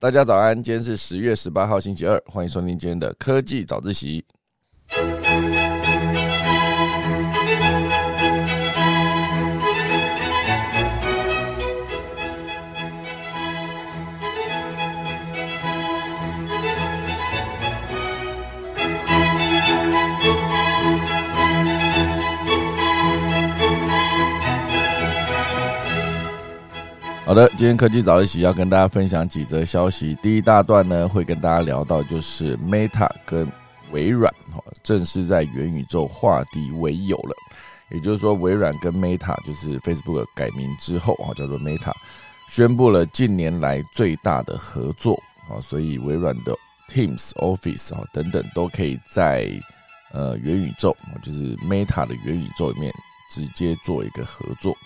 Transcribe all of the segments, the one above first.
大家早安，今天是十月十八号星期二，欢迎收听今天的科技早自习。好的，今天科技早一起要跟大家分享几则消息。第一大段呢，会跟大家聊到就是 Meta 跟微软哈正式在元宇宙化敌为友了。也就是说，微软跟 Meta 就是 Facebook 改名之后啊，叫做 Meta，宣布了近年来最大的合作啊，所以微软的 Teams、Office 啊等等都可以在呃元宇宙，就是 Meta 的元宇宙里面直接做一个合作。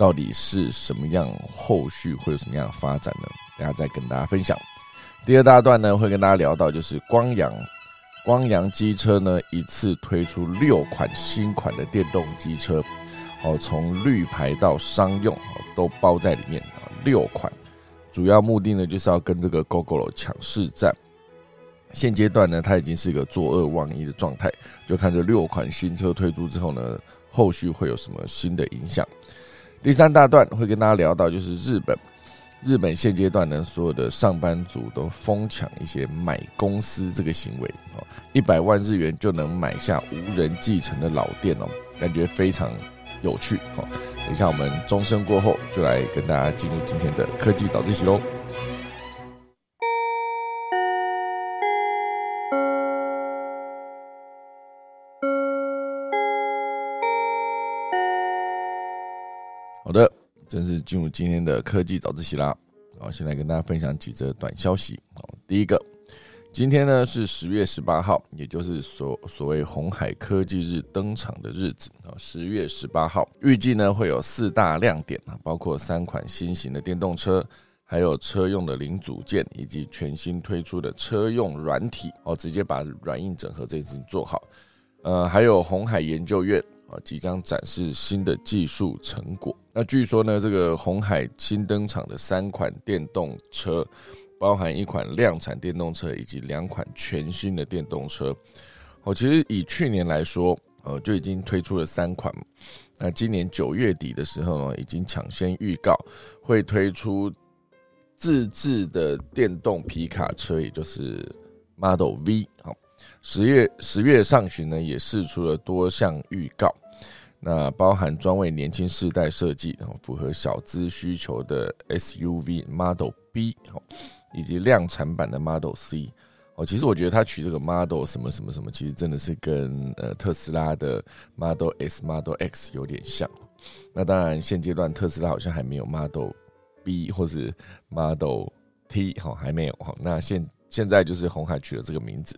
到底是什么样？后续会有什么样的发展呢？等下再跟大家分享。第二大段呢，会跟大家聊到，就是光阳，光阳机车呢一次推出六款新款的电动机车，哦，从绿牌到商用都包在里面啊，六款。主要目的呢，就是要跟这个 GoGo 抢市占。现阶段呢，它已经是一个作恶忘一的状态，就看这六款新车推出之后呢，后续会有什么新的影响。第三大段会跟大家聊到，就是日本，日本现阶段呢，所有的上班族都疯抢一些买公司这个行为哦，一百万日元就能买下无人继承的老店哦，感觉非常有趣哦。等一下我们钟声过后，就来跟大家进入今天的科技早自习喽。正式进入今天的科技早自习啦。好，先来跟大家分享几则短消息。好，第一个，今天呢是十月十八号，也就是所所谓红海科技日登场的日子啊。十月十八号，预计呢会有四大亮点啊，包括三款新型的电动车，还有车用的零组件，以及全新推出的车用软体哦，直接把软硬整合这件事做好。呃，还有红海研究院。啊，即将展示新的技术成果。那据说呢，这个红海新登场的三款电动车，包含一款量产电动车以及两款全新的电动车。哦，其实以去年来说，呃，就已经推出了三款。那今年九月底的时候呢，已经抢先预告会推出自制的电动皮卡车，也就是 Model V。好。十月十月上旬呢，也试出了多项预告，那包含专为年轻世代设计，然后符合小资需求的 SUV Model B，以及量产版的 Model C，哦，其实我觉得他取这个 Model 什么什么什么，其实真的是跟呃特斯拉的 Model S、Model X 有点像。那当然，现阶段特斯拉好像还没有 Model B 或者 Model T，好，还没有哈。那现现在就是红海取了这个名字。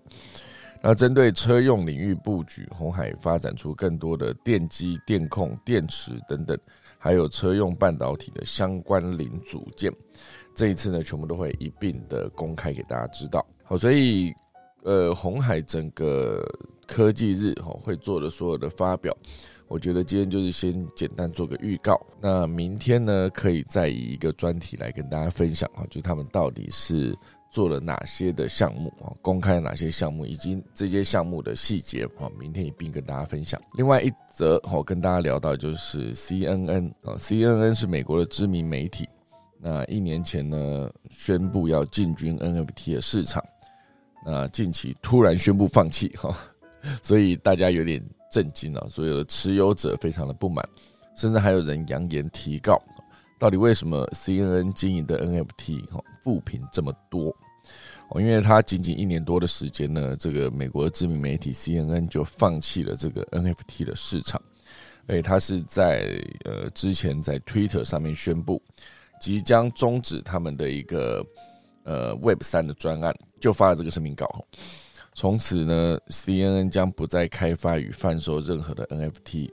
那针对车用领域布局，红海发展出更多的电机、电控、电池等等，还有车用半导体的相关零组件。这一次呢，全部都会一并的公开给大家知道。好，所以呃，红海整个科技日哈会做的所有的发表，我觉得今天就是先简单做个预告。那明天呢，可以再以一个专题来跟大家分享啊，就他们到底是。做了哪些的项目啊？公开哪些项目，以及这些项目的细节啊？明天一并跟大家分享。另外一则，我跟大家聊到就是 CNN 啊，CNN 是美国的知名媒体。那一年前呢，宣布要进军 NFT 的市场，那近期突然宣布放弃哈，所以大家有点震惊啊，所有的持有者非常的不满，甚至还有人扬言提告。到底为什么 CNN 经营的 NFT 哈负评这么多？因为它仅仅一年多的时间呢，这个美国知名媒体 CNN 就放弃了这个 NFT 的市场，而且它是在呃之前在 Twitter 上面宣布即将终止他们的一个呃 Web 三的专案，就发了这个声明稿。从此呢，CNN 将不再开发与贩售任何的 NFT，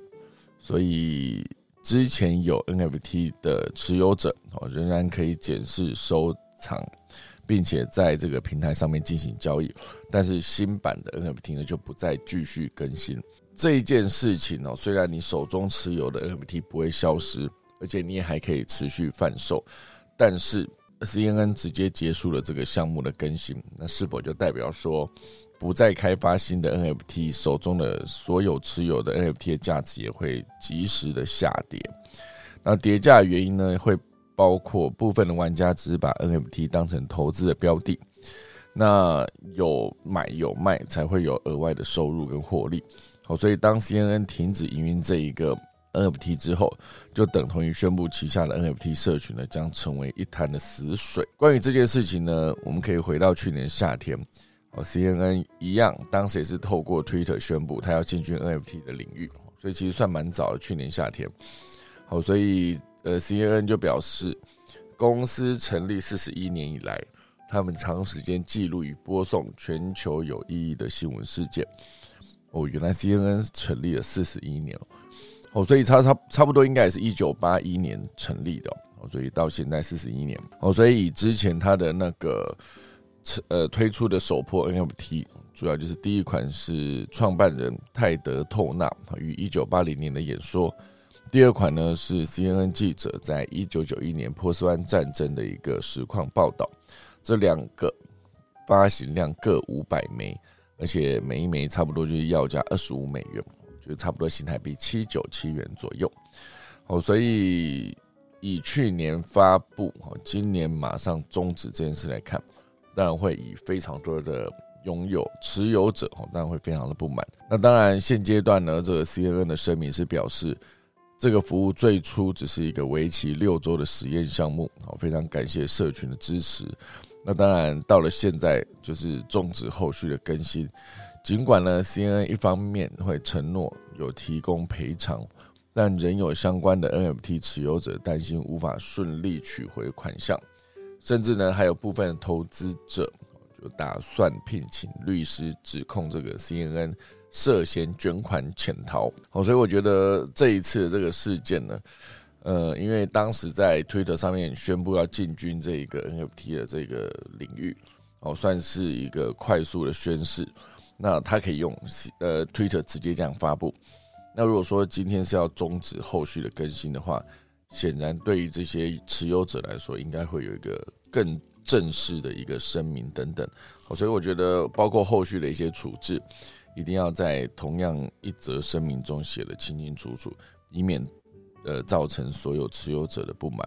所以。之前有 NFT 的持有者哦，仍然可以检视收藏，并且在这个平台上面进行交易。但是新版的 NFT 呢，就不再继续更新。这一件事情哦，虽然你手中持有的 NFT 不会消失，而且你也还可以持续贩售，但是 CNN 直接结束了这个项目的更新，那是否就代表说不再开发新的 NFT，手中的所有持有的 NFT 的价值也会及时的下跌？那跌价原因呢，会包括部分的玩家只是把 NFT 当成投资的标的，那有买有卖才会有额外的收入跟获利。好，所以当 CNN 停止营运这一个。NFT 之后，就等同于宣布旗下的 NFT 社群呢将成为一潭的死水。关于这件事情呢，我们可以回到去年夏天，哦，CNN 一样，当时也是透过 Twitter 宣布他要进军 NFT 的领域，所以其实算蛮早的。去年夏天，好，所以呃，CNN 就表示，公司成立四十一年以来，他们长时间记录与播送全球有意义的新闻事件。哦，原来 CNN 成立了四十一年。哦，所以差差差不多应该也是一九八一年成立的哦，所以到现在四十一年哦，所以以之前它的那个呃推出的首破 NFT，主要就是第一款是创办人泰德透纳于一九八零年的演说，第二款呢是 CNN 记者在一九九一年波斯湾战争的一个实况报道，这两个发行量各五百枚，而且每一枚差不多就是要价二十五美元。就差不多新台币七九七元左右，哦，所以以去年发布，哦，今年马上终止这件事来看，当然会以非常多的拥有持有者，哦，当然会非常的不满。那当然现阶段呢，这个 CNN 的声明是表示，这个服务最初只是一个为期六周的实验项目，好，非常感谢社群的支持。那当然到了现在，就是终止后续的更新。尽管呢，CNN 一方面会承诺有提供赔偿，但仍有相关的 NFT 持有者担心无法顺利取回款项，甚至呢，还有部分投资者就打算聘请律师指控这个 CNN 涉嫌卷款潜逃。好，所以我觉得这一次的这个事件呢，呃，因为当时在 Twitter 上面宣布要进军这一个 NFT 的这个领域，哦，算是一个快速的宣誓。那他可以用呃 Twitter 直接这样发布。那如果说今天是要终止后续的更新的话，显然对于这些持有者来说，应该会有一个更正式的一个声明等等。所以我觉得，包括后续的一些处置，一定要在同样一则声明中写的清清楚楚，以免呃造成所有持有者的不满。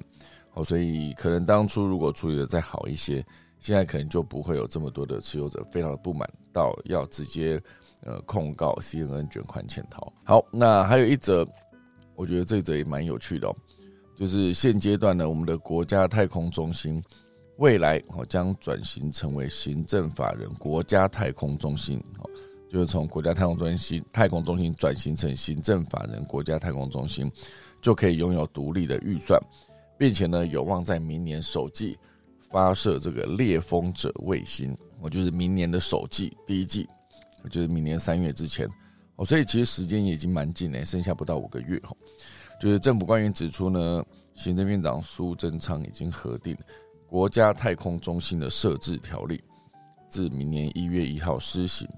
好，所以可能当初如果处理的再好一些。现在可能就不会有这么多的持有者非常的不满，到要直接呃控告 CNN 卷款潜逃。好，那还有一则，我觉得这则也蛮有趣的哦，就是现阶段呢，我们的国家太空中心未来哦将转型成为行政法人国家太空中心哦，就是从国家太空中心太空中心转型成行政法人国家太空中心，就可以拥有独立的预算，并且呢有望在明年首季。发射这个猎风者卫星，我就是明年的首季第一季，就是明年三月之前哦，所以其实时间也已经蛮近了，剩下不到五个月哦。就是政府官员指出呢，行政院长苏贞昌已经核定国家太空中心的设置条例，自明年一月一号施行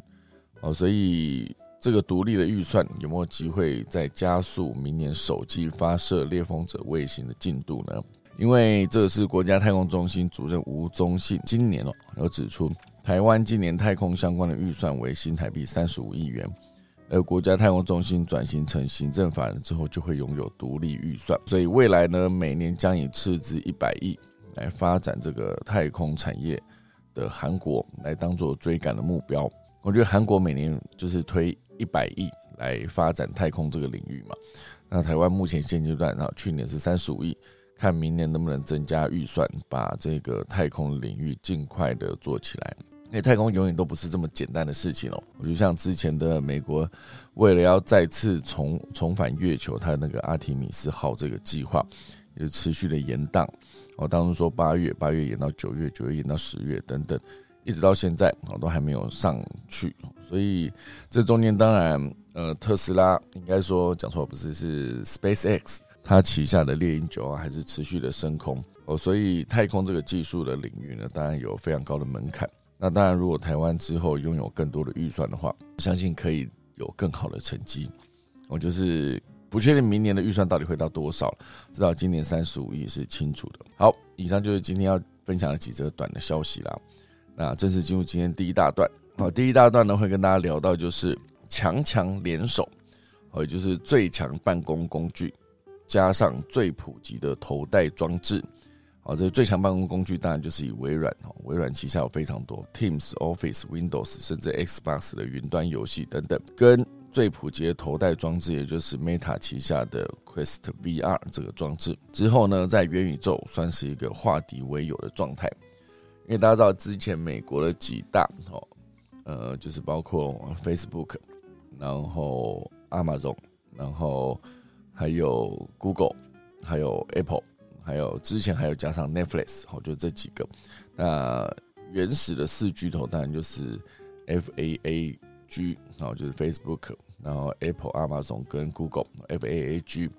哦，所以这个独立的预算有没有机会再加速明年首季发射猎风者卫星的进度呢？因为这是国家太空中心主任吴宗信今年哦有指出，台湾今年太空相关的预算为新台币三十五亿元，而国家太空中心转型成行政法人之后，就会拥有独立预算，所以未来呢，每年将以斥资一百亿来发展这个太空产业的韩国来当做追赶的目标。我觉得韩国每年就是推一百亿来发展太空这个领域嘛，那台湾目前现阶段啊，去年是三十五亿。看明年能不能增加预算，把这个太空领域尽快的做起来。因为太空永远都不是这么简单的事情哦。我就像之前的美国，为了要再次重重返月球，它那个阿提米斯号这个计划也持续的延宕。哦当初说八月，八月延到九月，九月延到十月等等，一直到现在哦都还没有上去。所以这中间当然，呃，特斯拉应该说讲错不是是 Space X。它旗下的猎鹰九号还是持续的升空哦，所以太空这个技术的领域呢，当然有非常高的门槛。那当然，如果台湾之后拥有更多的预算的话，相信可以有更好的成绩。我就是不确定明年的预算到底会到多少，知道今年三十五亿是清楚的。好，以上就是今天要分享的几则短的消息啦。那正式进入今天第一大段。好，第一大段呢会跟大家聊到就是强强联手，哦，也就是最强办公工具加上最普及的头戴装置。啊，这最强办公工具当然就是以微软哦，微软旗下有非常多 Teams、Office、Windows，甚至 Xbox 的云端游戏等等，跟最普及的头戴装置，也就是 Meta 旗下的 Quest VR 这个装置之后呢，在元宇宙算是一个化敌为友的状态。因为大家知道之前美国的几大哦，呃，就是包括 Facebook，然后 Amazon，然后还有 Google，还有 Apple，还有之前还有加上 Netflix，好，就这几个。那原始的四巨头当然就是 F A A G，然后就是 Facebook，然后 Apple、Amazon 跟 Google F A A G。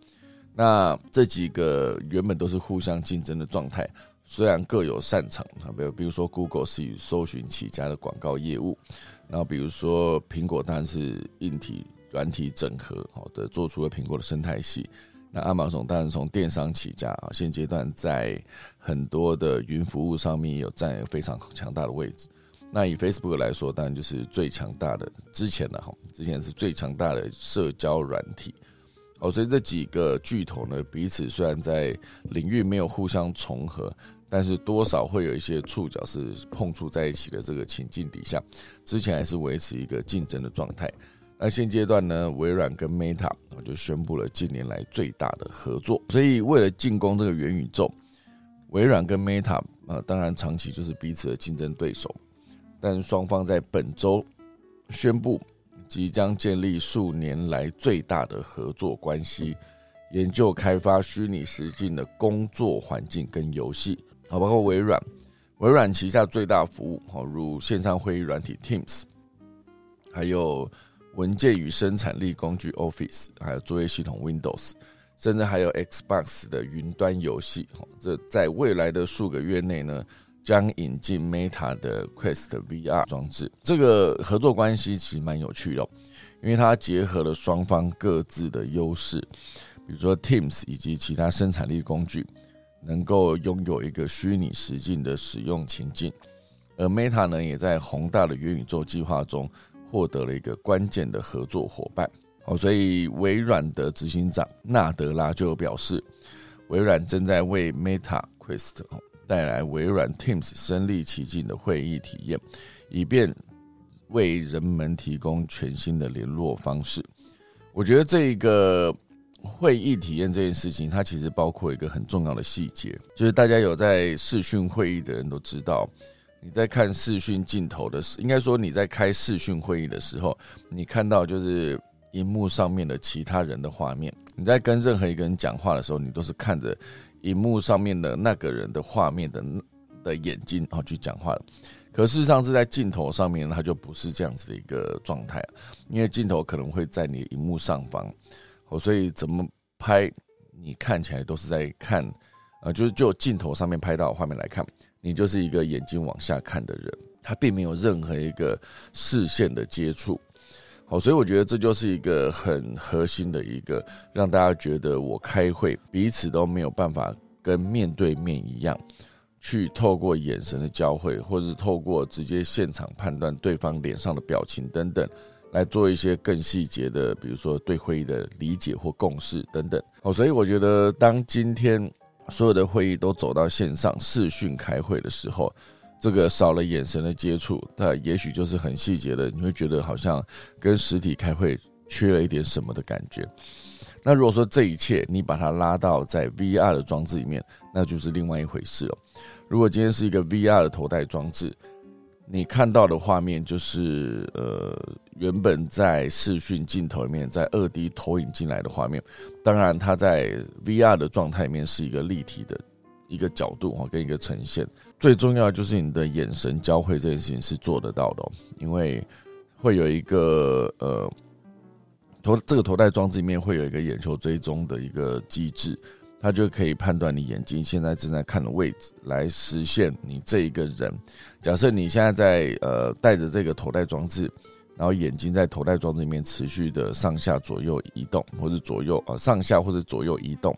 那这几个原本都是互相竞争的状态。虽然各有擅长啊，比如比如说，Google 是以搜寻起家的广告业务，然后比如说苹果当然是硬体、软体整合好的，做出了苹果的生态系。那亚马逊当然从电商起家啊，现阶段在很多的云服务上面有占有非常强大的位置。那以 Facebook 来说，当然就是最强大的，之前的哈，之前是最强大的社交软体。哦，所以这几个巨头呢，彼此虽然在领域没有互相重合。但是多少会有一些触角是碰触在一起的这个情境底下，之前还是维持一个竞争的状态。那现阶段呢，微软跟 Meta 就宣布了近年来最大的合作。所以为了进攻这个元宇宙，微软跟 Meta 啊，当然长期就是彼此的竞争对手。但双方在本周宣布即将建立数年来最大的合作关系，研究开发虚拟实境的工作环境跟游戏。好，包括微软，微软旗下最大服务，好如线上会议软体 Teams，还有文件与生产力工具 Office，还有作业系统 Windows，甚至还有 Xbox 的云端游戏。这在未来的数个月内呢，将引进 Meta 的 Quest VR 装置。这个合作关系其实蛮有趣的，因为它结合了双方各自的优势，比如说 Teams 以及其他生产力工具。能够拥有一个虚拟实境的使用情境，而 Meta 呢，也在宏大的元宇宙计划中获得了一个关键的合作伙伴。哦，所以微软的执行长纳德拉就表示，微软正在为 Meta Quest 带来微软 Teams 身临其境的会议体验，以便为人们提供全新的联络方式。我觉得这一个。会议体验这件事情，它其实包括一个很重要的细节，就是大家有在视讯会议的人都知道，你在看视讯镜头的时，应该说你在开视讯会议的时候，你看到就是荧幕上面的其他人的画面。你在跟任何一个人讲话的时候，你都是看着荧幕上面的那个人的画面的的眼睛然后去讲话的。可事实上是在镜头上面，它就不是这样子的一个状态，因为镜头可能会在你荧幕上方。哦，所以怎么拍，你看起来都是在看，呃，就是就镜头上面拍到画面来看，你就是一个眼睛往下看的人，他并没有任何一个视线的接触。好，所以我觉得这就是一个很核心的一个，让大家觉得我开会彼此都没有办法跟面对面一样，去透过眼神的交汇，或者是透过直接现场判断对方脸上的表情等等。来做一些更细节的，比如说对会议的理解或共识等等。哦，所以我觉得，当今天所有的会议都走到线上视讯开会的时候，这个少了眼神的接触，那也许就是很细节的，你会觉得好像跟实体开会缺了一点什么的感觉。那如果说这一切你把它拉到在 VR 的装置里面，那就是另外一回事了。如果今天是一个 VR 的头戴装置。你看到的画面就是呃，原本在视讯镜头里面，在二 D 投影进来的画面。当然，它在 VR 的状态里面是一个立体的一个角度哈，跟一个呈现。最重要就是你的眼神交汇这件事情是做得到的，因为会有一个呃头这个头戴装置里面会有一个眼球追踪的一个机制。它就可以判断你眼睛现在正在看的位置，来实现你这一个人。假设你现在在呃带着这个头戴装置，然后眼睛在头戴装置里面持续的上下左右移动，或者左右啊上下或者左右移动，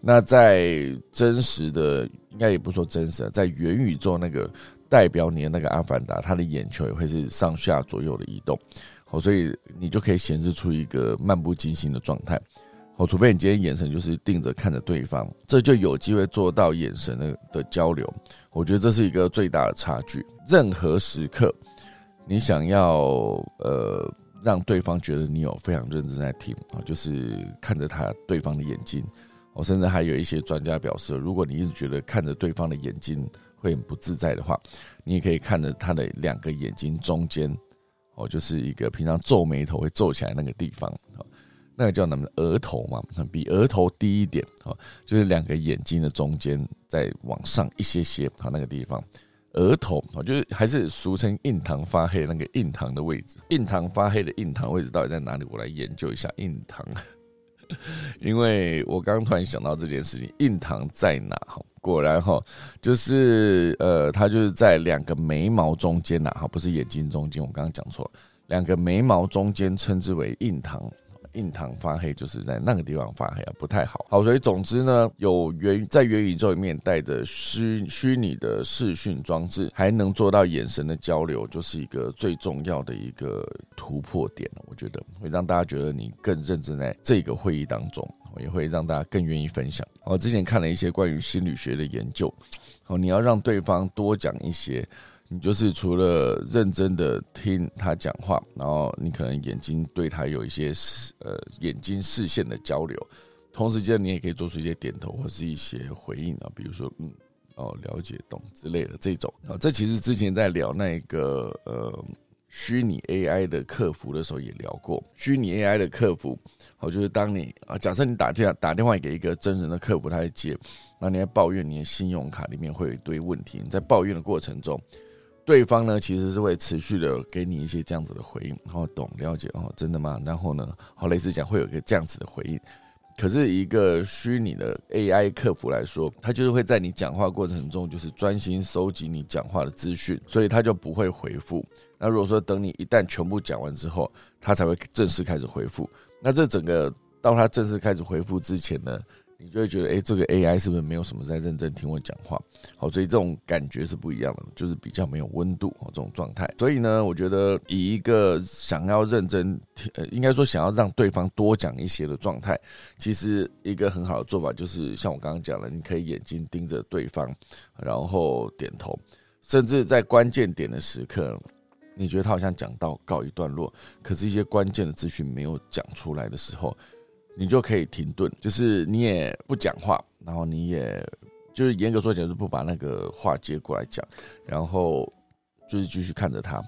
那在真实的，应该也不说真实，在元宇宙那个代表你的那个阿凡达，他的眼球也会是上下左右的移动，好，所以你就可以显示出一个漫不经心的状态。哦，除非你今天眼神就是定着看着对方，这就有机会做到眼神的的交流。我觉得这是一个最大的差距。任何时刻，你想要呃让对方觉得你有非常认真在听啊，就是看着他对方的眼睛。我甚至还有一些专家表示，如果你一直觉得看着对方的眼睛会很不自在的话，你也可以看着他的两个眼睛中间，哦，就是一个平常皱眉头会皱起来那个地方那个叫什么额头嘛，比额头低一点啊，就是两个眼睛的中间再往上一些些啊，那个地方额头啊，就是还是俗称印堂发黑那个印堂的位置。印堂发黑的印堂位置到底在哪里？我来研究一下印堂，因为我刚刚突然想到这件事情，印堂在哪？哈，果然哈，就是呃，它就是在两个眉毛中间呐，哈，不是眼睛中间，我刚刚讲错了，两个眉毛中间称之为印堂。印堂发黑就是在那个地方发黑啊，不太好。好，所以总之呢，有元在元宇宙里面带着虚虚拟的视讯装置，还能做到眼神的交流，就是一个最重要的一个突破点了。我觉得会让大家觉得你更认真在这个会议当中，也会让大家更愿意分享。我之前看了一些关于心理学的研究，哦，你要让对方多讲一些。你就是除了认真的听他讲话，然后你可能眼睛对他有一些视呃眼睛视线的交流，同时间你也可以做出一些点头或是一些回应啊，比如说嗯哦了解懂之类的这种啊，这其实之前在聊那个呃虚拟 AI 的客服的时候也聊过，虚拟 AI 的客服，哦就是当你啊假设你打电话打电话给一个真人的客服，他在接，那你在抱怨你的信用卡里面会有一堆问题，你在抱怨的过程中。对方呢，其实是会持续的给你一些这样子的回应，然后懂了解哦，真的吗？然后呢，好类似讲会有一个这样子的回应。可是一个虚拟的 AI 客服来说，他就是会在你讲话过程中，就是专心收集你讲话的资讯，所以他就不会回复。那如果说等你一旦全部讲完之后，他才会正式开始回复。那这整个到他正式开始回复之前呢？你就会觉得，哎，这个 AI 是不是没有什么在认真听我讲话？好，所以这种感觉是不一样的，就是比较没有温度，这种状态。所以呢，我觉得以一个想要认真听，呃，应该说想要让对方多讲一些的状态，其实一个很好的做法就是像我刚刚讲了，你可以眼睛盯着对方，然后点头，甚至在关键点的时刻，你觉得他好像讲到告一段落，可是一些关键的资讯没有讲出来的时候。你就可以停顿，就是你也不讲话，然后你也就是严格说起来是不把那个话接过来讲，然后就是继续看着他。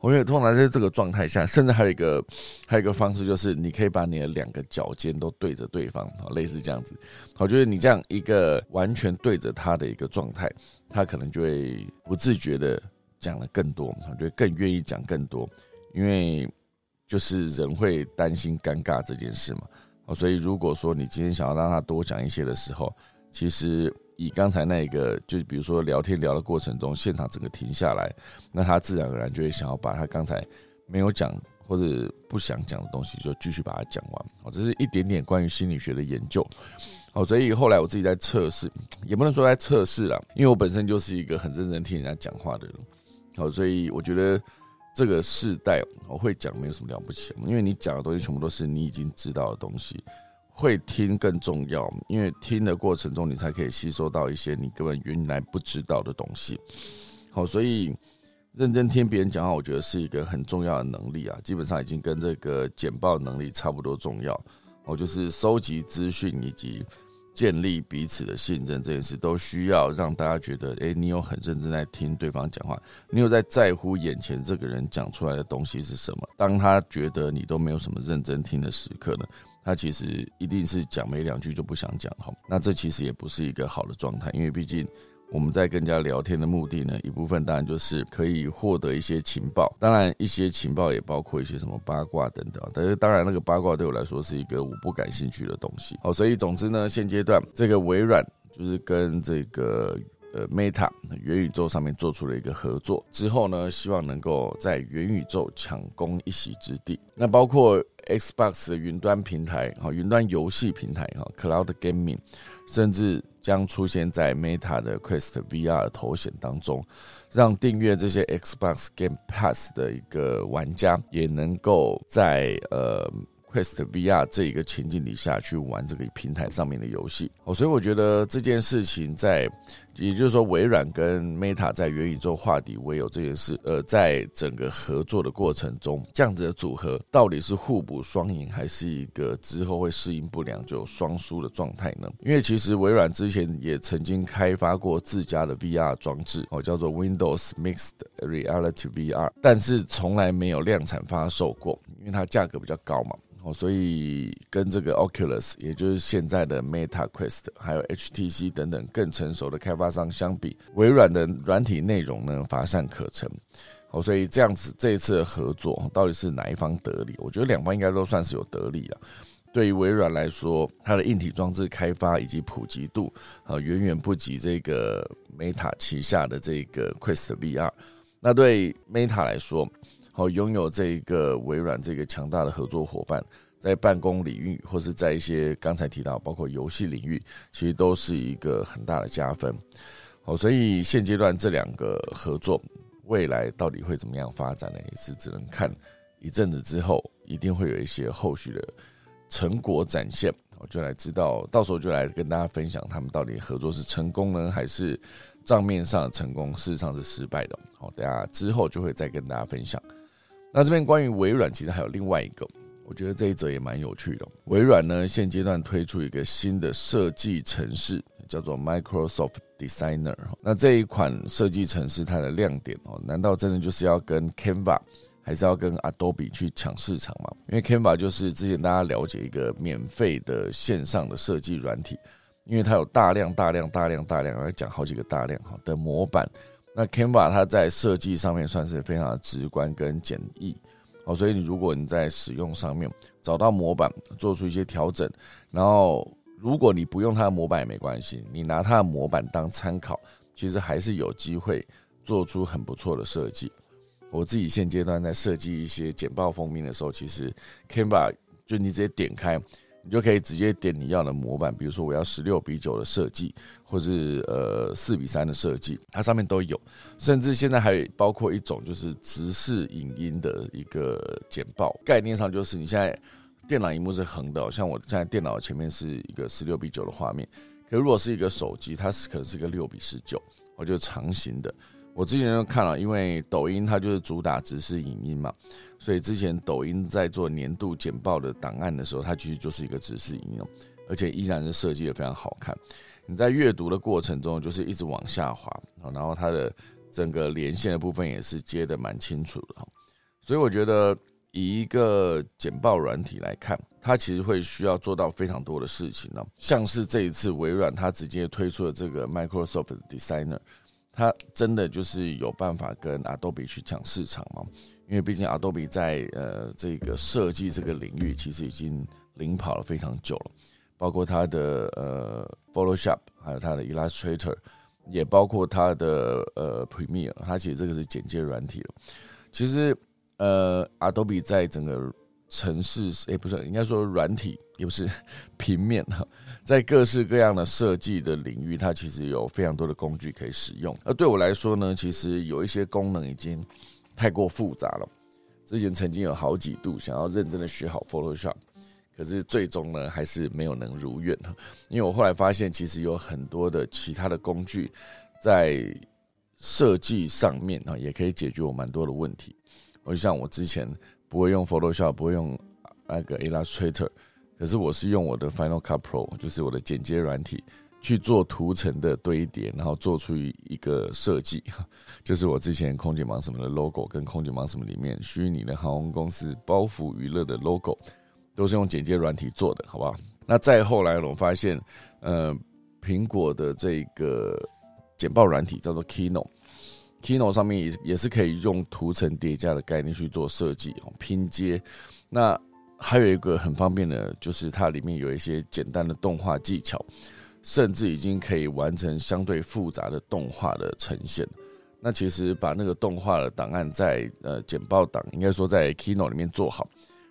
我觉得通常在这个状态下，甚至还有一个还有一个方式，就是你可以把你的两个脚尖都对着对方，类似这样子。我觉得你这样一个完全对着他的一个状态，他可能就会不自觉的讲了更多，我觉得更愿意讲更多，因为就是人会担心尴尬这件事嘛。所以，如果说你今天想要让他多讲一些的时候，其实以刚才那一个，就比如说聊天聊的过程中，现场整个停下来，那他自然而然就会想要把他刚才没有讲或者不想讲的东西，就继续把它讲完。哦，这是一点点关于心理学的研究。哦，所以后来我自己在测试，也不能说在测试了，因为我本身就是一个很认真听人家讲话的人。好，所以我觉得。这个世代我会讲没有什么了不起，因为你讲的东西全部都是你已经知道的东西，会听更重要，因为听的过程中你才可以吸收到一些你根本原来不知道的东西。好，所以认真听别人讲话，我觉得是一个很重要的能力啊，基本上已经跟这个简报能力差不多重要。我就是收集资讯以及。建立彼此的信任这件事，都需要让大家觉得，哎，你有很认真在听对方讲话，你有在在乎眼前这个人讲出来的东西是什么。当他觉得你都没有什么认真听的时刻呢，他其实一定是讲没两句就不想讲哈。那这其实也不是一个好的状态，因为毕竟。我们在跟人家聊天的目的呢，一部分当然就是可以获得一些情报，当然一些情报也包括一些什么八卦等等。但是当然那个八卦对我来说是一个我不感兴趣的东西。好，所以总之呢，现阶段这个微软就是跟这个呃 Meta 元宇宙上面做出了一个合作，之后呢，希望能够在元宇宙抢攻一席之地。那包括 Xbox 的云端平台，哈，云端游戏平台，哈，Cloud Gaming，甚至将出现在 Meta 的 Quest VR 头显当中，让订阅这些 Xbox Game Pass 的一个玩家也能够在呃。Quest VR 这一个情境底下去玩这个平台上面的游戏哦，所以我觉得这件事情在，也就是说微软跟 Meta 在元宇宙化底唯有这件事，呃，在整个合作的过程中，这样子的组合到底是互补双赢，还是一个之后会适应不良就双输的状态呢？因为其实微软之前也曾经开发过自家的 VR 装置哦，叫做 Windows Mixed Reality VR，但是从来没有量产发售过，因为它价格比较高嘛。哦，所以跟这个 Oculus，也就是现在的 Meta Quest，还有 HTC 等等更成熟的开发发商相比，微软的软体内容呢乏善可陈。哦，所以这样子这一次的合作，到底是哪一方得利？我觉得两方应该都算是有得利了。对于微软来说，它的硬体装置开发以及普及度，啊，远远不及这个 Meta 旗下的这个 Quest VR。那对 Meta 来说，好，拥有这一个微软这个强大的合作伙伴，在办公领域或是在一些刚才提到包括游戏领域，其实都是一个很大的加分。好，所以现阶段这两个合作未来到底会怎么样发展呢？也是只能看一阵子之后，一定会有一些后续的成果展现，我就来知道，到时候就来跟大家分享他们到底合作是成功呢，还是账面上的成功，事实上是失败的。好，等下之后就会再跟大家分享。那这边关于微软，其实还有另外一个，我觉得这一则也蛮有趣的。微软呢，现阶段推出一个新的设计程式，叫做 Microsoft Designer。那这一款设计程式它的亮点哦，难道真的就是要跟 Canva 还是要跟 Adobe 去抢市场吗？因为 Canva 就是之前大家了解一个免费的线上的设计软体，因为它有大量大量大量大量，要讲好几个大量哈的模板。那 Canva 它在设计上面算是非常的直观跟简易，哦，所以你如果你在使用上面找到模板，做出一些调整，然后如果你不用它的模板也没关系，你拿它的模板当参考，其实还是有机会做出很不错的设计。我自己现阶段在设计一些简报封面的时候，其实 Canva 就你直接点开。你就可以直接点你要的模板，比如说我要十六比九的设计，或是呃四比三的设计，它上面都有。甚至现在还包括一种就是直视影音的一个简报，概念上就是你现在电脑荧幕是横的，像我现在电脑前面是一个十六比九的画面，可如果是一个手机，它是可能是个六比十九，我就长形的。我之前就看了，因为抖音它就是主打直视影音嘛。所以之前抖音在做年度简报的档案的时候，它其实就是一个指示应用，而且依然是设计的非常好看。你在阅读的过程中，就是一直往下滑，然后它的整个连线的部分也是接的蛮清楚的。所以我觉得以一个简报软体来看，它其实会需要做到非常多的事情呢。像是这一次微软它直接推出了这个 Microsoft Designer，它真的就是有办法跟 Adobe 去抢市场吗？因为毕竟 Adobe 在呃这个设计这个领域其实已经领跑了非常久了，包括它的呃 Photoshop，还有它的 Illustrator，也包括它的呃 Premiere，它其实这个是简介软体了。其实呃 Adobe 在整个城市，诶不是应该说软体，也不是平面哈，在各式各样的设计的领域，它其实有非常多的工具可以使用。而对我来说呢，其实有一些功能已经。太过复杂了。之前曾经有好几度想要认真的学好 Photoshop，可是最终呢还是没有能如愿。因为我后来发现，其实有很多的其他的工具在设计上面啊，也可以解决我蛮多的问题。我就像我之前不会用 Photoshop，不会用那个 Illustrator，可是我是用我的 Final Cut Pro，就是我的剪接软体。去做图层的堆叠，然后做出一个设计，就是我之前空姐忙什么的 logo，跟空姐忙什么里面虚拟的航空公司包袱娱乐的 logo，都是用剪接软体做的，好不好？那再后来，我发现，呃，苹果的这个简报软体叫做 Keynote，Keynote 上面也也是可以用图层叠加的概念去做设计拼接。那还有一个很方便的，就是它里面有一些简单的动画技巧。甚至已经可以完成相对复杂的动画的呈现。那其实把那个动画的档案在呃简报档，应该说在 Keynote 里面做好，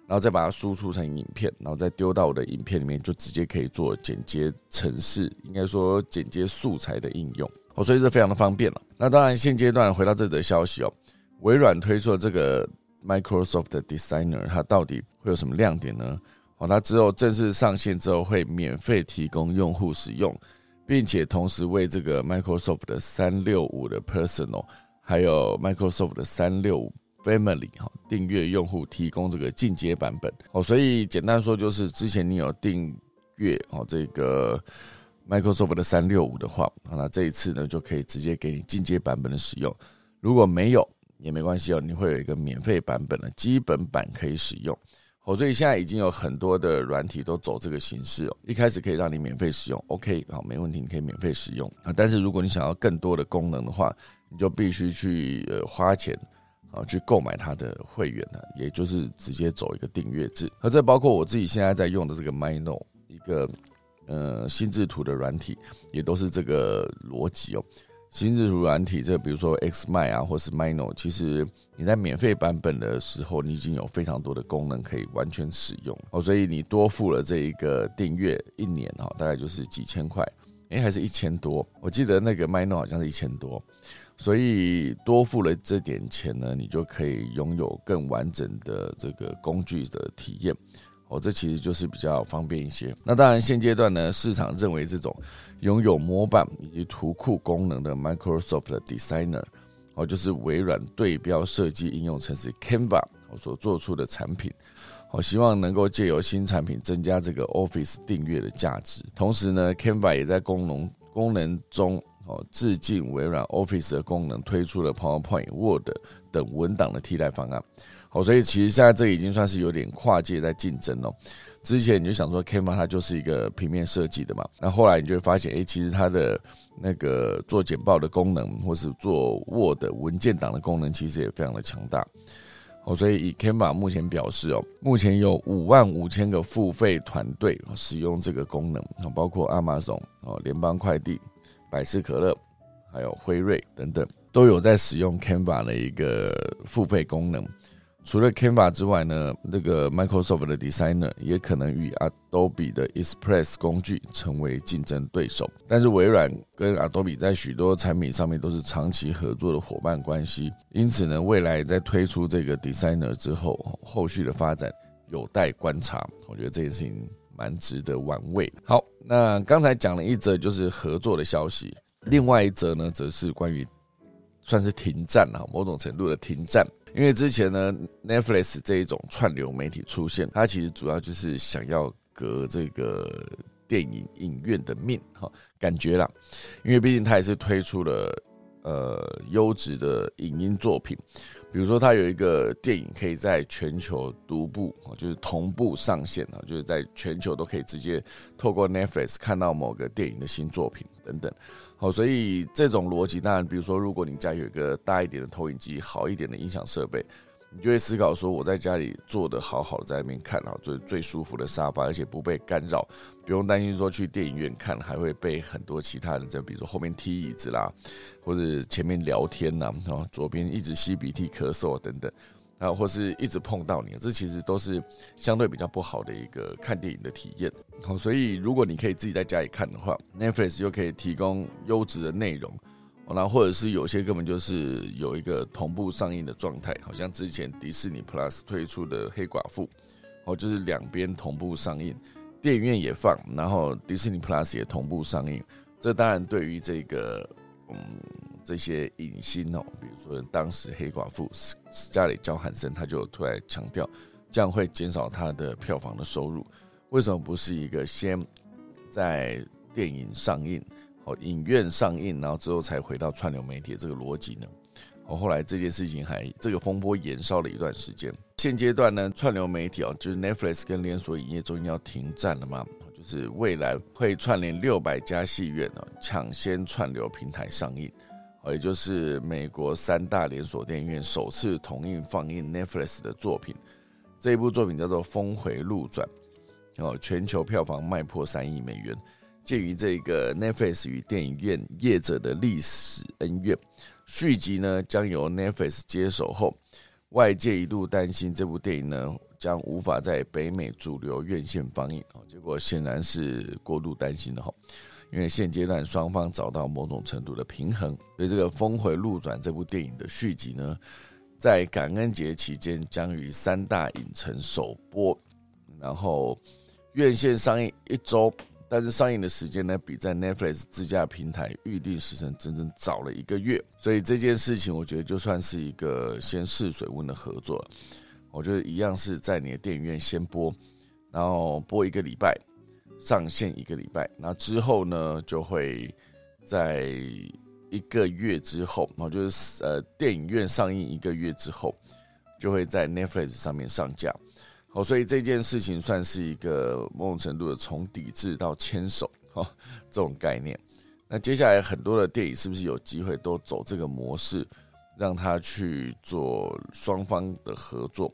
然后再把它输出成影片，然后再丢到我的影片里面，就直接可以做剪接程式，应该说剪接素材的应用。哦，所以这非常的方便了。那当然，现阶段回到这则消息哦，微软推出了这个 Microsoft Designer，它到底会有什么亮点呢？哦，它之后正式上线之后会免费提供用户使用，并且同时为这个 Microsoft 的三六五的 Personal，还有 Microsoft 的三六五 Family 哈订阅用户提供这个进阶版本。哦，所以简单说就是之前你有订阅哦这个 Microsoft 的三六五的话，那这一次呢就可以直接给你进阶版本的使用。如果没有也没关系哦，你会有一个免费版本的基本版可以使用。哦，所以现在已经有很多的软体都走这个形式哦。一开始可以让你免费使用，OK，好，没问题，你可以免费使用啊。但是如果你想要更多的功能的话，你就必须去呃花钱啊去购买它的会员呢，也就是直接走一个订阅制。而这包括我自己现在在用的这个 MyNote 一个呃心智图的软体，也都是这个逻辑哦。新智图软体，这比如说 Xmind 啊，或是 Mino，其实你在免费版本的时候，你已经有非常多的功能可以完全使用。哦，所以你多付了这一个订阅一年哈，大概就是几千块，诶，还是一千多，我记得那个 Mino 好像是一千多，所以多付了这点钱呢，你就可以拥有更完整的这个工具的体验。哦，这其实就是比较方便一些。那当然，现阶段呢，市场认为这种拥有模板以及图库功能的 Microsoft Designer，哦，就是微软对标设计应用程式 Canva 所做出的产品，哦，希望能够借由新产品增加这个 Office 订阅的价值。同时呢，Canva 也在功能功能中哦致敬微软 Office 的功能，推出了 PowerPoint、Word 等文档的替代方案。好，所以其实现在这已经算是有点跨界在竞争了。之前你就想说，Canva 它就是一个平面设计的嘛，那后来你就会发现，哎，其实它的那个做简报的功能，或是做 Word 文件档的功能，其实也非常的强大。哦，所以以 Canva 目前表示哦，目前有五万五千个付费团队使用这个功能，包括 Amazon 哦、联邦快递、百事可乐，还有辉瑞等等，都有在使用 Canva 的一个付费功能。除了 Canva 之外呢，那个 Microsoft 的 Designer 也可能与 Adobe 的 Express 工具成为竞争对手。但是微软跟 Adobe 在许多产品上面都是长期合作的伙伴关系，因此呢，未来在推出这个 Designer 之后，后续的发展有待观察。我觉得这件事情蛮值得玩味。好，那刚才讲了一则就是合作的消息，另外一则呢，则是关于算是停战啊，某种程度的停战。因为之前呢，Netflix 这一种串流媒体出现，它其实主要就是想要革这个电影影院的命哈，感觉啦。因为毕竟它也是推出了呃优质的影音作品，比如说它有一个电影可以在全球独步，就是同步上线啊，就是在全球都可以直接透过 Netflix 看到某个电影的新作品等等。好，所以这种逻辑，当然，比如说，如果你家有一个大一点的投影机，好一点的音响设备，你就会思考说，我在家里坐的好好的，在那边看，啊，最最舒服的沙发，而且不被干扰，不用担心说去电影院看还会被很多其他人在，比如说后面踢椅子啦，或者前面聊天呐，后左边一直吸鼻涕、咳嗽等等。啊，或是一直碰到你，这其实都是相对比较不好的一个看电影的体验。好，所以如果你可以自己在家里看的话，Netflix 又可以提供优质的内容，然后或者是有些根本就是有一个同步上映的状态，好像之前迪士尼 Plus 推出的《黑寡妇》，哦，就是两边同步上映，电影院也放，然后迪士尼 Plus 也同步上映。这当然对于这个，嗯。这些影星哦，比如说当时黑寡妇斯嘉蕾·焦汉森，他就突然强调，这样会减少他的票房的收入。为什么不是一个先在电影上映，哦，影院上映，然后之后才回到串流媒体这个逻辑呢？哦，后来这件事情还这个风波延烧了一段时间。现阶段呢，串流媒体哦，就是 Netflix 跟连锁影业终于要停战了嘛？就是未来会串联六百家戏院哦，抢先串流平台上映。哦也就是美国三大连锁电影院首次同映放映 Netflix 的作品，这一部作品叫做《峰回路转》，哦，全球票房卖破三亿美元，鉴于这个 Netflix 与电影院业者的历史恩怨，续集呢将由 Netflix 接手后，外界一度担心这部电影呢将无法在北美主流院线放映，结果显然是过度担心的哈。因为现阶段双方找到某种程度的平衡，所以这个《峰回路转》这部电影的续集呢，在感恩节期间将于三大影城首播，然后院线上映一周，但是上映的时间呢，比在 Netflix 自家平台预定时程整整早了一个月。所以这件事情，我觉得就算是一个先试水温的合作，我觉得一样是在你的电影院先播，然后播一个礼拜。上线一个礼拜，那之后呢，就会在一个月之后，然后就是呃电影院上映一个月之后，就会在 Netflix 上面上架。好，所以这件事情算是一个某种程度的从抵制到牵手，哈，这种概念。那接下来很多的电影是不是有机会都走这个模式，让他去做双方的合作，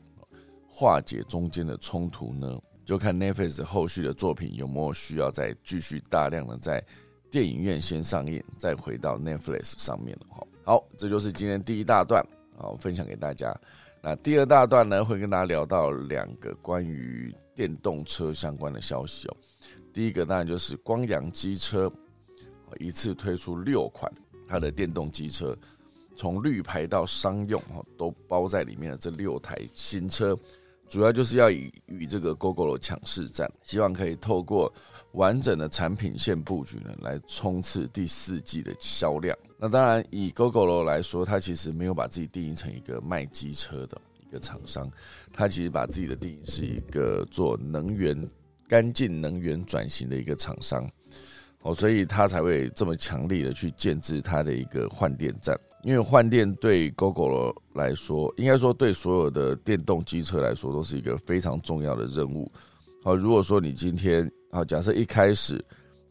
化解中间的冲突呢？就看 Netflix 后续的作品有没有需要再继续大量的在电影院先上映，再回到 Netflix 上面了哈。好，这就是今天第一大段，好分享给大家。那第二大段呢，会跟大家聊到两个关于电动车相关的消息哦。第一个当然就是光阳机车，一次推出六款它的电动机车，从绿牌到商用哈，都包在里面的这六台新车。主要就是要以与这个 GoGo 抢市战，希望可以透过完整的产品线布局呢，来冲刺第四季的销量。那当然，以 GoGo 来说，它其实没有把自己定义成一个卖机车的一个厂商，它其实把自己的定义是一个做能源干净能源转型的一个厂商。哦，所以它才会这么强力的去建制它的一个换电站。因为换电对 GoGo 来说，应该说对所有的电动机车来说，都是一个非常重要的任务。好，如果说你今天好，假设一开始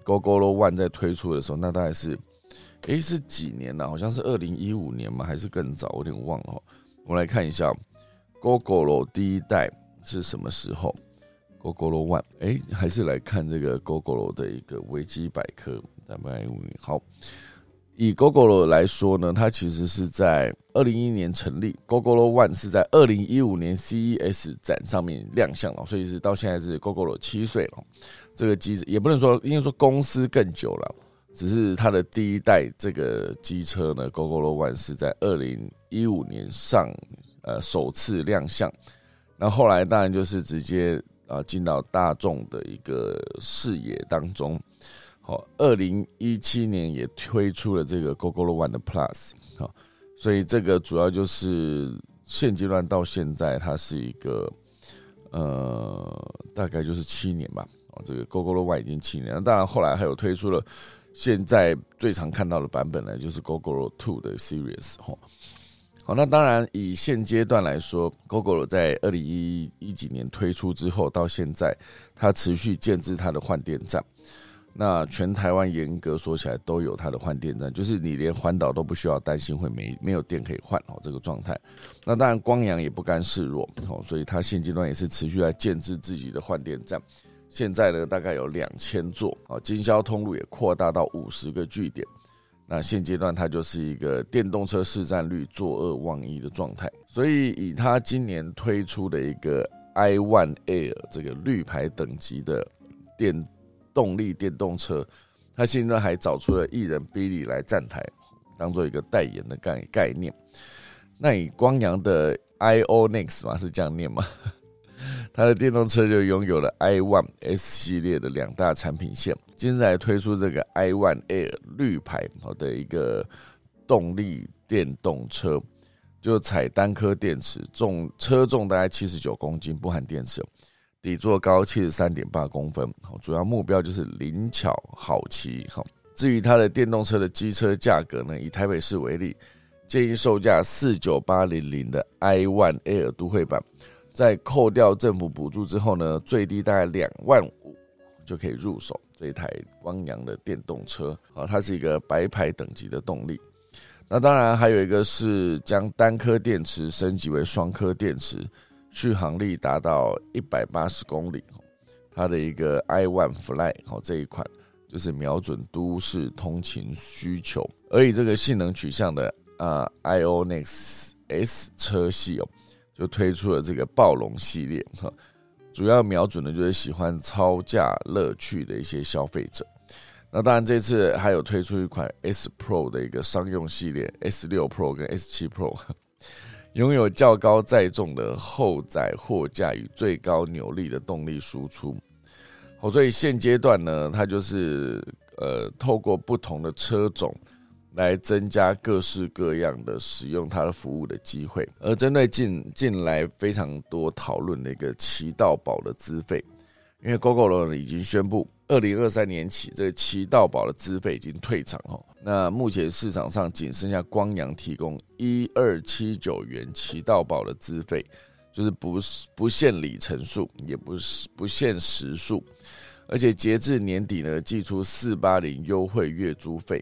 GoGo One 在推出的时候，那大概是，诶，是几年呢？好像是二零一五年吗？还是更早？我有点忘了。我们来看一下 GoGo 第一代是什么时候？GoGo One，哎，还是来看这个 GoGo 的一个维基百科。大概好。以 GoGo 来说呢，它其实是在二零一一年成立，GoGo One 是在二零一五年 CES 展上面亮相了，所以是到现在是 GoGo 七岁了。这个机子也不能说，应该说公司更久了，只是它的第一代这个机车呢，GoGo One 是在二零一五年上呃首次亮相，那后来当然就是直接啊进到大众的一个视野当中。好，二零一七年也推出了这个 GoGo One 的 Plus，好，所以这个主要就是现阶段到现在，它是一个呃，大概就是七年吧。这个 GoGo One 已经七年，当然后来还有推出了现在最常看到的版本呢，就是 GoGo Two 的 Series。哈，好，那当然以现阶段来说，GoGo 在二零一一几年推出之后到现在，它持续建制它的换电站。那全台湾严格说起来都有它的换电站，就是你连环岛都不需要担心会没没有电可以换哦，这个状态。那当然光阳也不甘示弱哦，所以它现阶段也是持续在建制自己的换电站。现在呢大概有两千座啊，经销通路也扩大到五十个据点。那现阶段它就是一个电动车市占率坐二望一的状态。所以以它今年推出的一个 i One Air 这个绿牌等级的电。动力电动车，他现在还找出了艺人 Billy 来站台，当做一个代言的概概念。那以光阳的 iO Next 嘛，是这样念吗？它的电动车就拥有了 i One S 系列的两大产品线，今日还推出这个 i One Air 绿牌好的一个动力电动车，就采单颗电池，重车重大概七十九公斤，不含电池。底座高七十三点八公分，主要目标就是灵巧好骑。哈，至于它的电动车的机车价格呢，以台北市为例，建议售价四九八零零的 i One Air 都会版，在扣掉政府补助之后呢，最低大概两万五就可以入手这一台光阳的电动车。好，它是一个白牌等级的动力。那当然还有一个是将单颗电池升级为双颗电池。续航力达到一百八十公里，它的一个 i One Fly 好这一款就是瞄准都市通勤需求，而以这个性能取向的啊 Ionix S 车系哦，就推出了这个暴龙系列哈，主要瞄准的就是喜欢超价乐趣的一些消费者。那当然，这次还有推出一款 S Pro 的一个商用系列，S 六 Pro 跟 S 七 Pro，拥有较高载重的后载货架与最高扭力的动力输出。好，所以现阶段呢，它就是呃，透过不同的车种来增加各式各样的使用它的服务的机会。而针对近近来非常多讨论的一个骑道宝的资费，因为 GoGo 呢已经宣布，二零二三年起，这个骑道宝的资费已经退场哦。那目前市场上仅剩下光阳提供一二七九元骑道宝的资费。就是不不限里程数，也不是不限时数，而且截至年底呢，寄出四八零优惠月租费。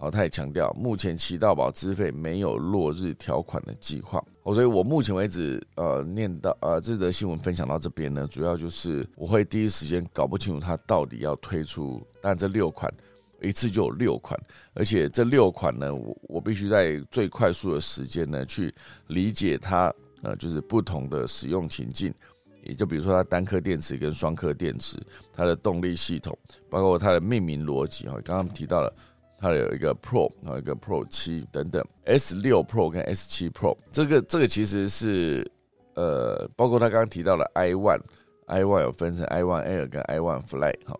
好，他也强调，目前骑道宝资费没有落日条款的计划。哦，所以我目前为止，呃，念到呃这则新闻分享到这边呢，主要就是我会第一时间搞不清楚他到底要推出，但这六款一次就有六款，而且这六款呢，我我必须在最快速的时间呢去理解它。呃，就是不同的使用情境，也就比如说它单颗电池跟双颗电池，它的动力系统，包括它的命名逻辑哈，刚刚提到了它有一个 Pro，还有一个 Pro 七等等，S 六 Pro 跟 S 七 Pro，这个这个其实是呃，包括他刚刚提到的 i one，i one 有分成 i one Air 跟 i one Fly 哈，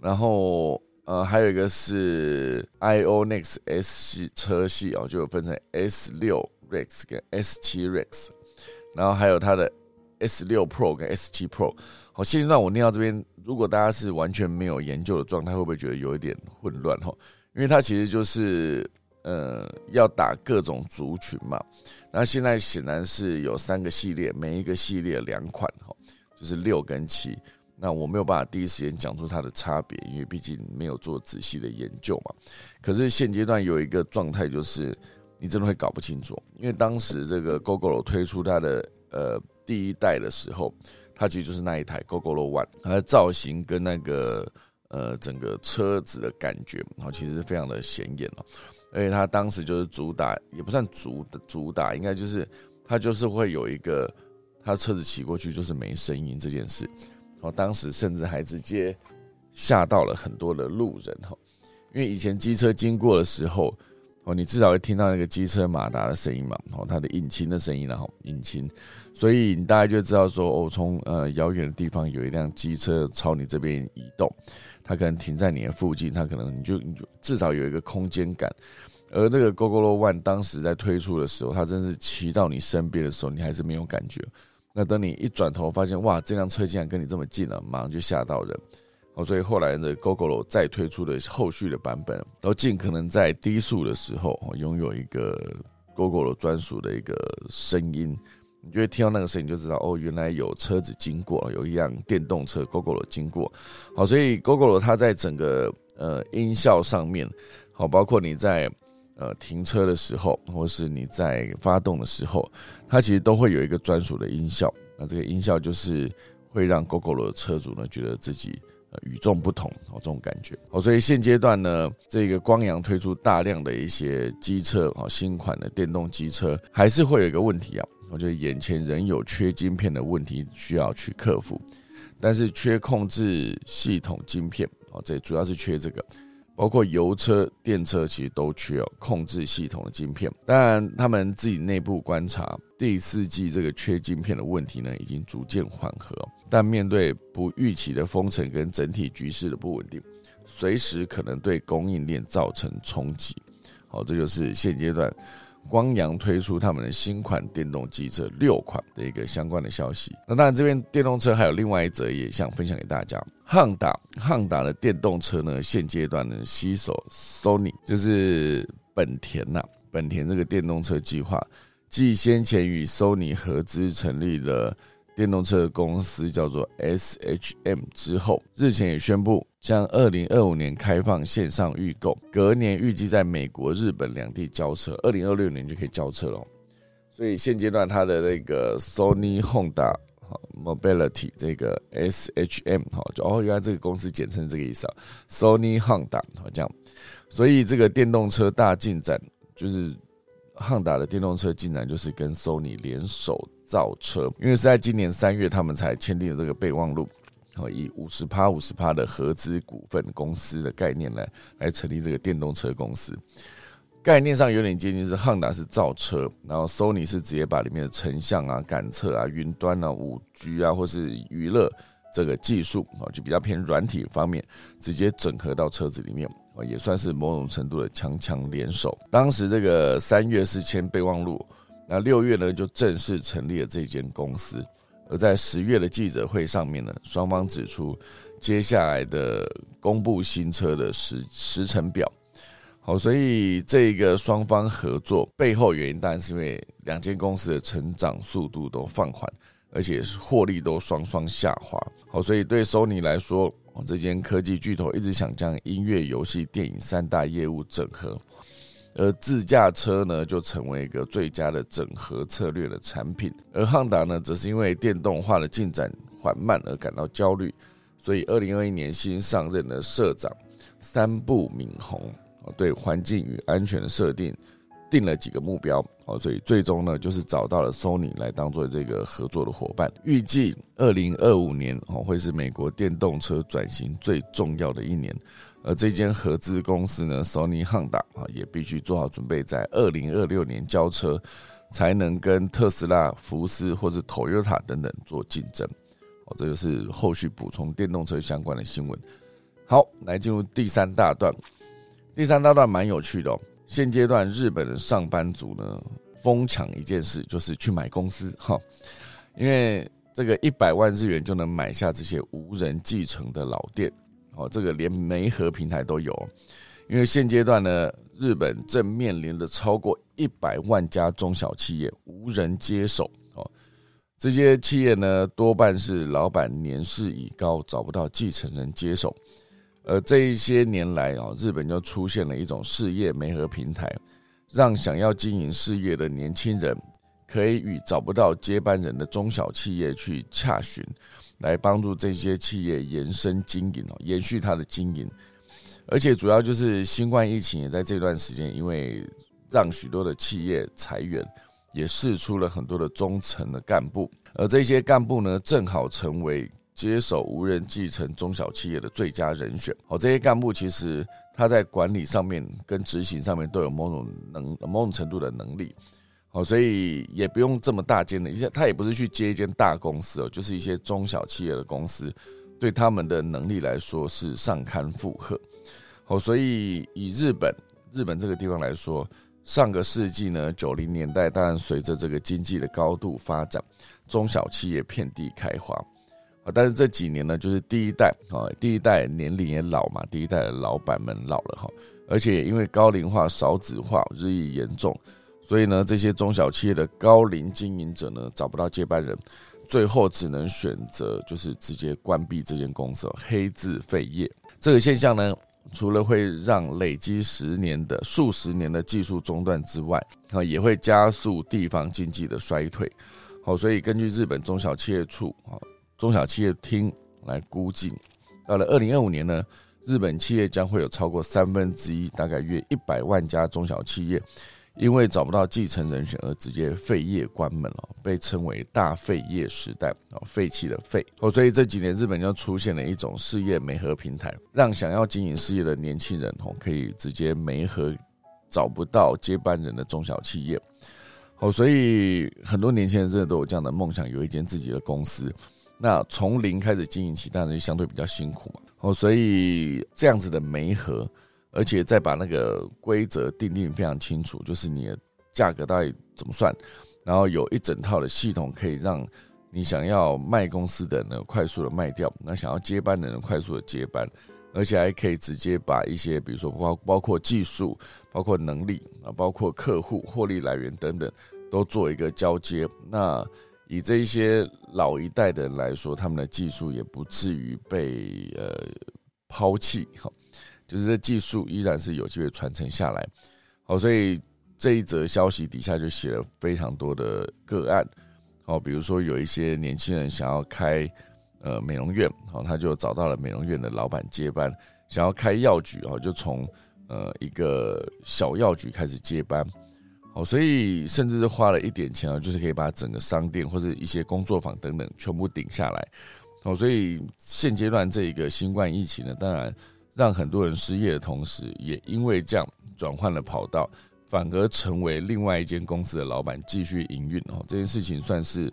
然后呃还有一个是 Ionix S 系车系哦，就有分成 S 六 Rex 跟 S 七 Rex。然后还有它的 S 六 Pro 跟 S 七 Pro，好，现在让我念到这边，如果大家是完全没有研究的状态，会不会觉得有一点混乱哈？因为它其实就是呃要打各种族群嘛。那现在显然是有三个系列，每一个系列两款哈，就是六跟七。那我没有办法第一时间讲出它的差别，因为毕竟没有做仔细的研究嘛。可是现阶段有一个状态就是。你真的会搞不清楚，因为当时这个 GoGo 推出它的呃第一代的时候，它其实就是那一台 GoGo One，它的造型跟那个呃整个车子的感觉，然后其实非常的显眼哦。而且它当时就是主打，也不算主主打，应该就是它就是会有一个，它车子骑过去就是没声音这件事，然后当时甚至还直接吓到了很多的路人哈，因为以前机车经过的时候。哦，你至少会听到那个机车马达的声音嘛？哦，它的引擎的声音，然后引擎，所以你大概就知道说，哦，从呃遥远的地方有一辆机车朝你这边移动，它可能停在你的附近，它可能你就你就至少有一个空间感。而那个 GoGo One 当时在推出的时候，它真是骑到你身边的时候，你还是没有感觉。那等你一转头发现，哇，这辆车竟然跟你这么近了，马上就吓到人。哦，所以后来的 GoGo 再推出的后续的版本，都尽可能在低速的时候，拥有一个 GoGo 专属的一个声音，你就会听到那个声音，就知道哦，原来有车子经过，有一辆电动车 GoGo 经过。好，所以 GoGo 它在整个呃音效上面，好，包括你在呃停车的时候，或是你在发动的时候，它其实都会有一个专属的音效。那这个音效就是会让 GoGo 的车主呢，觉得自己。与众不同哦，这种感觉哦，所以现阶段呢，这个光阳推出大量的一些机车哦，新款的电动机车，还是会有一个问题啊，我觉得眼前仍有缺晶片的问题需要去克服，但是缺控制系统晶片哦，这主要是缺这个。包括油车、电车其实都缺控制系统的晶片。当然，他们自己内部观察，第四季这个缺晶片的问题呢，已经逐渐缓和。但面对不预期的封城跟整体局势的不稳定，随时可能对供应链造成冲击。好，这就是现阶段。光阳推出他们的新款电动机车六款的一个相关的消息。那当然，这边电动车还有另外一则也想分享给大家。汉达汉达的电动车呢，现阶段呢，携手 Sony，就是本田呐，本田这个电动车计划，继先前与 Sony 合资成立了。电动车公司叫做 S H M 之后，日前也宣布将二零二五年开放线上预购，隔年预计在美国、日本两地交车，二零二六年就可以交车了。所以现阶段它的那个 Sony Honda Mobility 这个 SHM 哈，就哦，原来这个公司简称这个意思啊，Sony Honda 好这样，所以这个电动车大进展，就是汉达的电动车竟然就是跟 Sony 联手造车，因为是在今年三月他们才签订了这个备忘录，然后以五十趴五十趴的合资股份公司的概念来来成立这个电动车公司。概念上有点接近，是汉达是造车，然后 Sony 是直接把里面的成像啊、感测啊、云端啊、五 G 啊，或是娱乐这个技术啊，就比较偏软体方面，直接整合到车子里面，也算是某种程度的强强联手。当时这个三月是签备忘录，那六月呢就正式成立了这间公司，而在十月的记者会上面呢，双方指出接下来的公布新车的时时程表。好，所以这个双方合作背后原因，当然是因为两间公司的成长速度都放缓，而且获利都双双下滑。好，所以对 Sony 来说，这间科技巨头一直想将音乐、游戏、电影三大业务整合，而自驾车呢，就成为一个最佳的整合策略的产品。而汉达呢，则是因为电动化的进展缓慢而感到焦虑，所以二零二一年新上任的社长三部敏宏。对环境与安全的设定定了几个目标哦，所以最终呢，就是找到了 Sony 来当做这个合作的伙伴。预计二零二五年哦，会是美国电动车转型最重要的一年。而这间合资公司呢，Sony Honda 啊，也必须做好准备，在二零二六年交车，才能跟特斯拉、福斯或是 Toyota 等等做竞争。哦，这个是后续补充电动车相关的新闻。好，来进入第三大段。第三大段蛮有趣的。现阶段日本的上班族呢，疯抢一件事，就是去买公司哈，因为这个一百万日元就能买下这些无人继承的老店哦，这个连媒合平台都有。因为现阶段呢，日本正面临着超过一百万家中小企业无人接手哦，这些企业呢，多半是老板年事已高，找不到继承人接手。而这一些年来啊，日本就出现了一种事业媒合平台，让想要经营事业的年轻人可以与找不到接班人的中小企业去洽询，来帮助这些企业延伸经营哦，延续它的经营。而且主要就是新冠疫情也在这段时间，因为让许多的企业裁员，也释出了很多的中层的干部，而这些干部呢，正好成为。接手无人继承中小企业的最佳人选。哦，这些干部其实他在管理上面跟执行上面都有某种能某种程度的能力。哦，所以也不用这么大间的，一些他也不是去接一间大公司哦，就是一些中小企业的公司，对他们的能力来说是上堪负荷。哦，所以以日本日本这个地方来说，上个世纪呢九零年代，当然随着这个经济的高度发展，中小企业遍地开花。但是这几年呢，就是第一代啊，第一代年龄也老嘛，第一代的老板们老了哈，而且因为高龄化、少子化日益严重，所以呢，这些中小企业的高龄经营者呢，找不到接班人，最后只能选择就是直接关闭这间公司，黑字废业。这个现象呢，除了会让累积十年的、数十年的技术中断之外，啊，也会加速地方经济的衰退。好，所以根据日本中小企业处啊。中小企业厅来估计，到了二零二五年呢，日本企业将会有超过三分之一，大概约一百万家中小企业，因为找不到继承人选而直接废业关门了，被称为大废业时代啊，废弃的废哦。所以这几年日本就出现了一种事业媒合平台，让想要经营事业的年轻人哦，可以直接媒合找不到接班人的中小企业哦。所以很多年轻人真的都有这样的梦想，有一间自己的公司。那从零开始经营起，当然就相对比较辛苦嘛。哦，所以这样子的媒合，而且再把那个规则定定非常清楚，就是你的价格到底怎么算，然后有一整套的系统可以让你想要卖公司的呢快速的卖掉，那想要接班的人快速的接班，而且还可以直接把一些比如说包包括技术、包括能力啊、包括客户获利来源等等，都做一个交接。那以这一些老一代的人来说，他们的技术也不至于被呃抛弃，哈，就是这技术依然是有机会传承下来，好，所以这一则消息底下就写了非常多的个案，哦，比如说有一些年轻人想要开呃美容院，哦，他就找到了美容院的老板接班；想要开药局，哦，就从呃一个小药局开始接班。哦，所以甚至是花了一点钱啊，就是可以把整个商店或者一些工作坊等等全部顶下来。哦，所以现阶段这一个新冠疫情呢，当然让很多人失业的同时，也因为这样转换了跑道。反而成为另外一间公司的老板继续营运哦，这件事情算是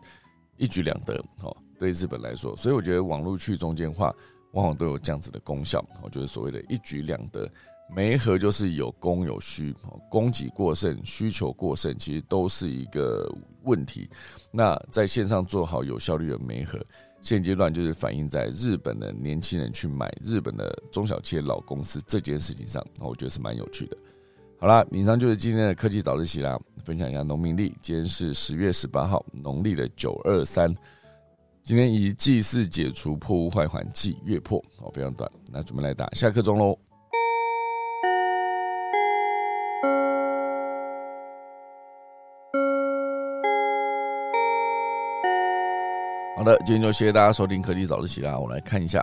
一举两得哦。对日本来说，所以我觉得网络去中间化往往都有这样子的功效。我觉得所谓的一举两得，媒合就是有供有需，供给过剩、需求过剩，其实都是一个问题。那在线上做好有效率的媒合，现阶段就是反映在日本的年轻人去买日本的中小企业老公司这件事情上，我觉得是蛮有趣的。好啦，以上就是今天的科技早自习啦，分享一下农民历。今天是十月十八号，农历的九二三。今天以祭祀解除破屋坏环祭月破，哦，非常短。那准备来打下课钟喽。好的，今天就谢谢大家收听科技早自习啦。我来看一下。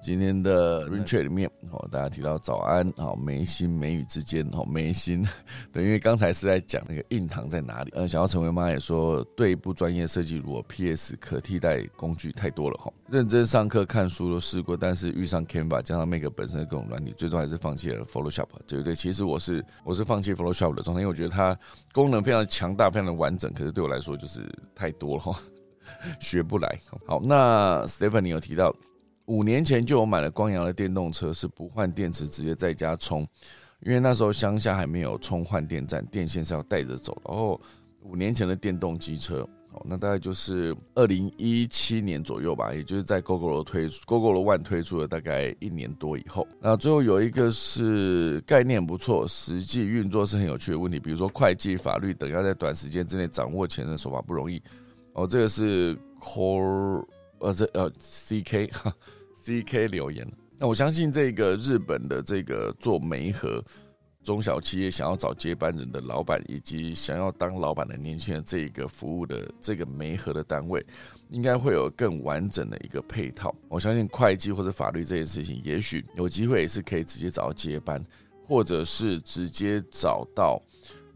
今天的 r a i n c h a t 里面，哦，大家提到早安，好，眉心眉宇之间，好，眉心，对，因为刚才是在讲那个印堂在哪里，呃，想要成为妈也说，对不专业设计，如果 PS 可替代工具太多了，哈，认真上课看书都试过，但是遇上 Canva 加上 Make 本身的各种软体，最终还是放弃了 Photoshop，对不对？其实我是我是放弃 Photoshop 的状态，因为我觉得它功能非常强大，非常的完整，可是对我来说就是太多了，哈，学不来。好，那 Stephen，你有提到。五年前就有买了光阳的电动车，是不换电池直接在家充，因为那时候乡下还没有充换电站，电线是要带着走。然后五年前的电动机车，哦，那大概就是二零一七年左右吧，也就是在 GoGo 推 GoGo One 推出了大概一年多以后。那最后有一个是概念不错，实际运作是很有趣的问题，比如说会计、法律等要在短时间之内掌握钱的手法不容易。哦，这个是 Core 呃这呃 CK 哈。C K 留言，那我相信这个日本的这个做媒和中小企业想要找接班人的老板，以及想要当老板的年轻人，这一个服务的这个媒和的单位，应该会有更完整的一个配套。我相信会计或者法律这件事情，也许有机会也是可以直接找到接班，或者是直接找到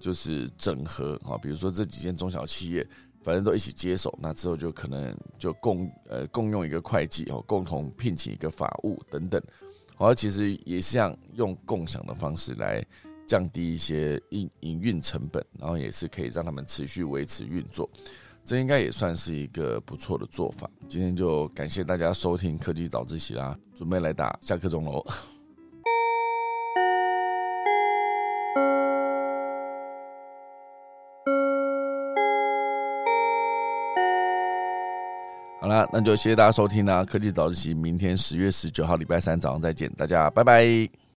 就是整合啊，比如说这几间中小企业。反正都一起接手，那之后就可能就共呃共用一个会计哦，共同聘请一个法务等等，好，其实也是像用共享的方式来降低一些营营运成本，然后也是可以让他们持续维持运作，这应该也算是一个不错的做法。今天就感谢大家收听科技早自习啦，准备来打下课钟喽。好了，那就谢谢大家收听啦！科技早自习，明天十月十九号礼拜三早上再见，大家拜拜。